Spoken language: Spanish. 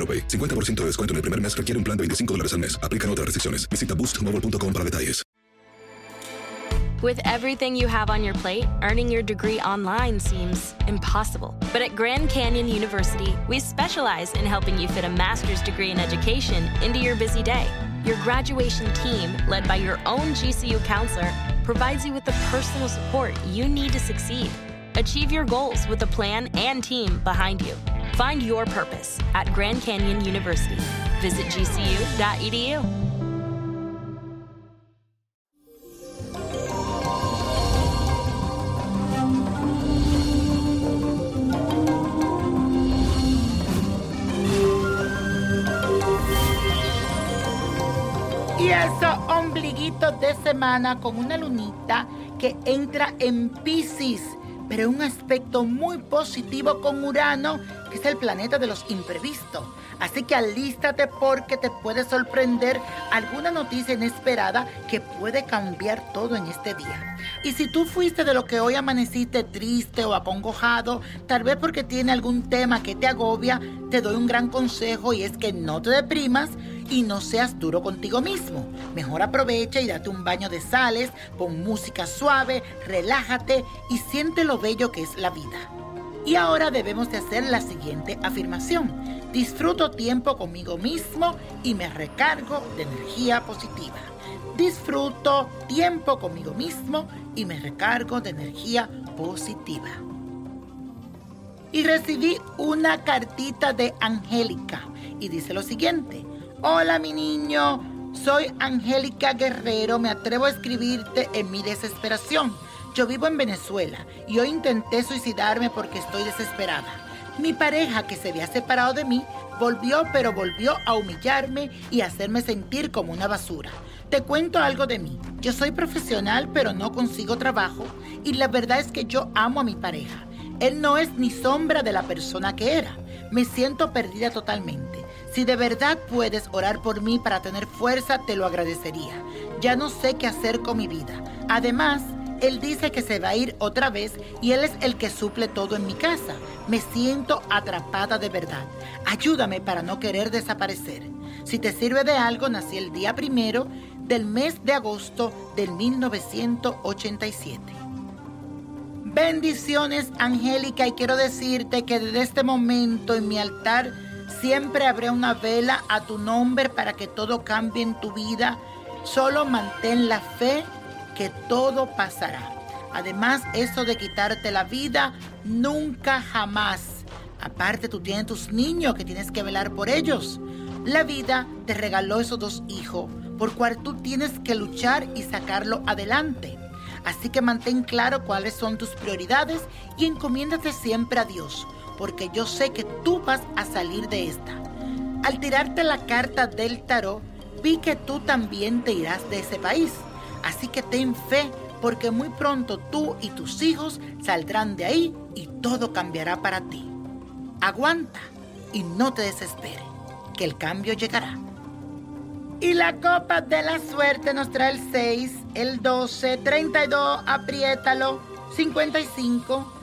AroPay. 50% de descuento en el primer mes requiere un plan de 25 dólares al mes. Aplican otras restricciones. Visita boostmobile.com para detalles. With everything you have on your plate, earning your degree online seems impossible. But at Grand Canyon University, we specialize in helping you fit a master's degree in education into your busy day. Your graduation team, led by your own GCU counselor, provides you with the personal support you need to succeed. Achieve your goals with a plan and team behind you. Find your purpose at Grand Canyon University. Visit gcu.edu. Y eso, ombliguito de semana con una lunita que entra en Pisces, pero un aspecto muy positivo con Urano, que es el planeta de los imprevistos. Así que alístate porque te puede sorprender alguna noticia inesperada que puede cambiar todo en este día. Y si tú fuiste de lo que hoy amaneciste triste o acongojado, tal vez porque tiene algún tema que te agobia, te doy un gran consejo y es que no te deprimas y no seas duro contigo mismo. Mejor aprovecha y date un baño de sales, pon música suave, relájate y siente lo bello que es la vida. Y ahora debemos de hacer la siguiente afirmación. Disfruto tiempo conmigo mismo y me recargo de energía positiva. Disfruto tiempo conmigo mismo y me recargo de energía positiva. Y recibí una cartita de Angélica y dice lo siguiente. Hola mi niño, soy Angélica Guerrero, me atrevo a escribirte en mi desesperación. Yo vivo en Venezuela y hoy intenté suicidarme porque estoy desesperada. Mi pareja que se había separado de mí volvió pero volvió a humillarme y hacerme sentir como una basura. Te cuento algo de mí. Yo soy profesional pero no consigo trabajo y la verdad es que yo amo a mi pareja. Él no es ni sombra de la persona que era. Me siento perdida totalmente. Si de verdad puedes orar por mí para tener fuerza, te lo agradecería. Ya no sé qué hacer con mi vida. Además, él dice que se va a ir otra vez y él es el que suple todo en mi casa. Me siento atrapada de verdad. Ayúdame para no querer desaparecer. Si te sirve de algo, nací el día primero del mes de agosto del 1987. Bendiciones, Angélica, y quiero decirte que desde este momento en mi altar siempre habré una vela a tu nombre para que todo cambie en tu vida. Solo mantén la fe que todo pasará. Además, eso de quitarte la vida, nunca jamás. Aparte, tú tienes tus niños que tienes que velar por ellos. La vida te regaló esos dos hijos, por cual tú tienes que luchar y sacarlo adelante. Así que mantén claro cuáles son tus prioridades y encomiéndate siempre a Dios, porque yo sé que tú vas a salir de esta. Al tirarte la carta del tarot, vi que tú también te irás de ese país. Así que ten fe, porque muy pronto tú y tus hijos saldrán de ahí y todo cambiará para ti. Aguanta y no te desesperes, que el cambio llegará. Y la copa de la suerte nos trae el 6, el 12, 32, apriétalo, 55,